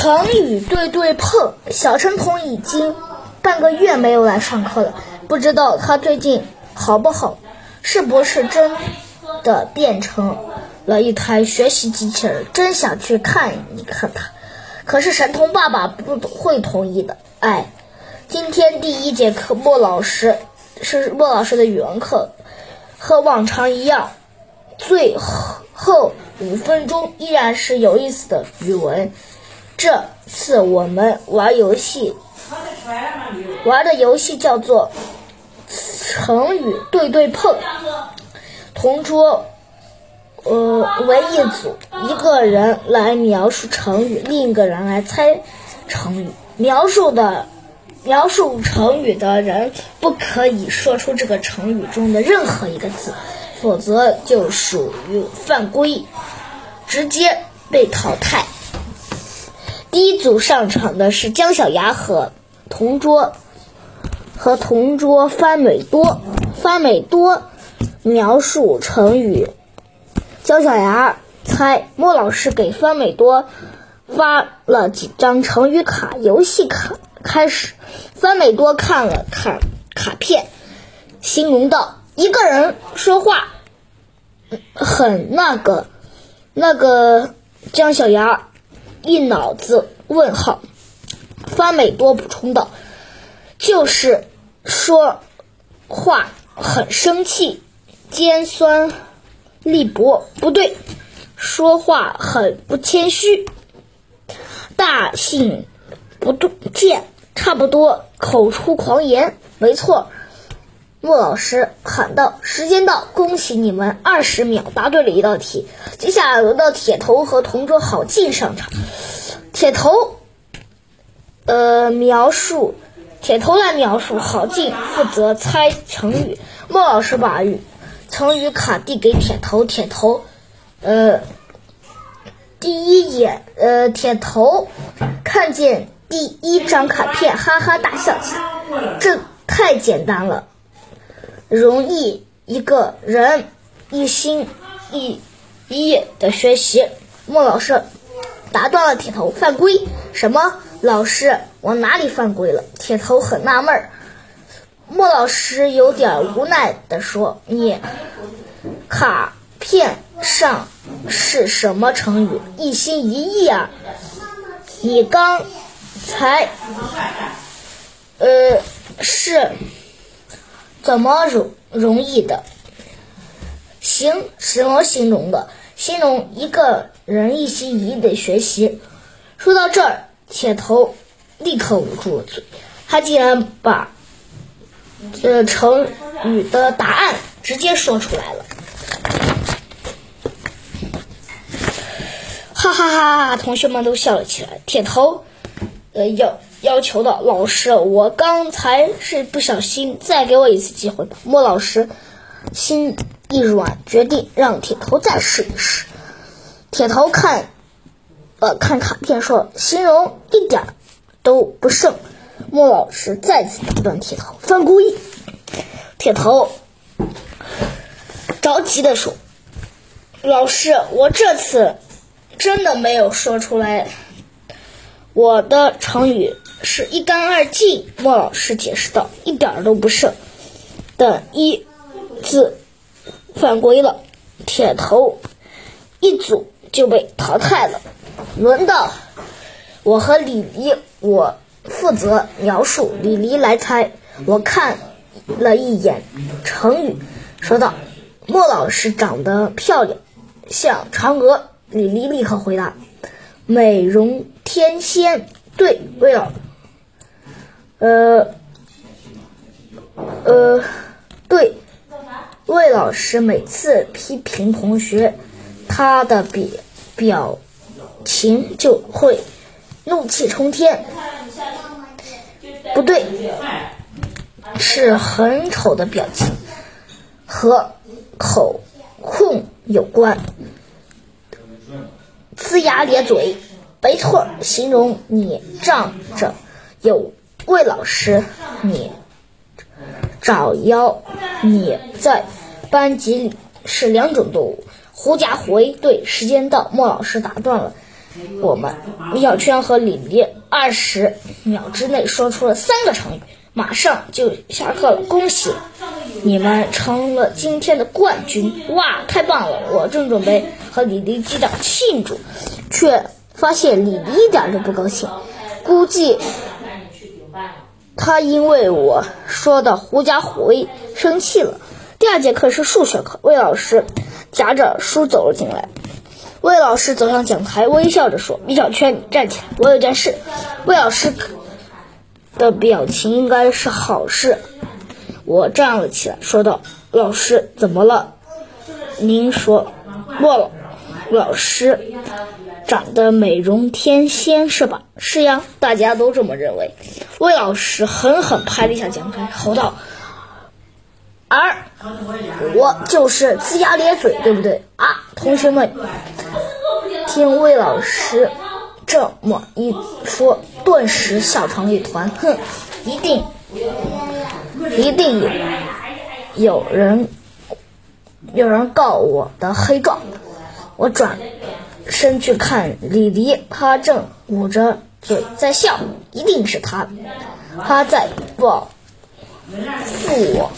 成语对对碰，小陈童已经半个月没有来上课了，不知道他最近好不好，是不是真的变成了一台学习机器人？真想去看一看他，可是神童爸爸不会同意的。哎，今天第一节课，莫老师是莫老师的语文课，和往常一样，最后五分钟依然是有意思的语文。这次我们玩游戏，玩的游戏叫做成语对对碰。同桌，呃，为一组，一个人来描述成语，另一个人来猜成语。描述的描述成语的人不可以说出这个成语中的任何一个字，否则就属于犯规，直接被淘汰。第一组上场的是姜小牙和同桌和同桌番美多。番美多描述成语，姜小牙猜。莫老师给番美多发了几张成语卡，游戏卡开始。番美多看了看卡片，形容道：“一个人说话很那个那个。”姜小牙。一脑子问号，方美多补充道：“就是说话很生气，尖酸利薄，不对，说话很不谦虚，大信不见，差不多口出狂言，没错。”莫老师喊道：“时间到，恭喜你们，二十秒答对了一道题。接下来轮到铁头和同桌郝进上场。铁头，呃，描述，铁头来描述，郝进负责猜成语。莫老师把成语卡递给铁头，铁头，呃，第一眼，呃，铁头看见第一张卡片，哈哈大笑起来，这太简单了。”容易一个人一心一意的学习。莫老师打断了铁头，犯规？什么？老师，我哪里犯规了？铁头很纳闷儿。莫老师有点无奈的说：“你卡片上是什么成语？一心一意啊？你刚才呃是。”怎么容容易的？形什么形容的？形容一个人一心一意的学习。说到这儿，铁头立刻捂住了嘴，他竟然把这成语的答案直接说出来了。哈哈哈！同学们都笑了起来。铁头，呃，要。要求道：“老师，我刚才是不小心，再给我一次机会吧。”莫老师心一软，决定让铁头再试一试。铁头看，呃，看卡片说：“形容一点都不剩。”莫老师再次打断铁头：“犯规！”铁头着急的说：“老师，我这次真的没有说出来，我的成语。”是一干二净，莫老师解释道：“一点都不剩。”等一字犯规了，铁头一组就被淘汰了。轮到我和李黎，我负责描述，李黎来猜。我看了一眼成语，说道：“莫老师长得漂亮，像嫦娥。”李黎立刻回答：“美容天仙。”对，魏老。呃，呃，对，魏老师每次批评同学，他的表表情就会怒气冲天。不对，是很丑的表情，和口控有关。龇牙咧嘴，没错，形容你仗着有。魏老师，你找妖，你在班级里是两种动物，狐假虎威。对，时间到，莫老师打断了我们米小圈和李黎二十秒之内说出了三个成语，马上就下课了。恭喜你们成了今天的冠军！哇，太棒了！我正准备和李黎击掌庆祝，却发现李黎一点都不高兴，估计他因为我说的狐假虎威生气了。第二节课是数学课，魏老师夹着书走了进来。魏老师走上讲台，微笑着说：“米小圈，你站起来，我有件事。”魏老师的表情应该是好事。我站了起来，说道：“老师，怎么了？您说，莫老老师长得美容天仙是吧？是呀，大家都这么认为。”魏老师狠狠拍了一下讲台，吼道：“而我就是龇牙咧嘴，对不对啊，同学们？”听魏老师这么一说，顿时笑成一团。哼，一定，一定有有人有人告我的黑状。我转身去看李黎，他正捂着嘴在笑，一定是他，他在报复我。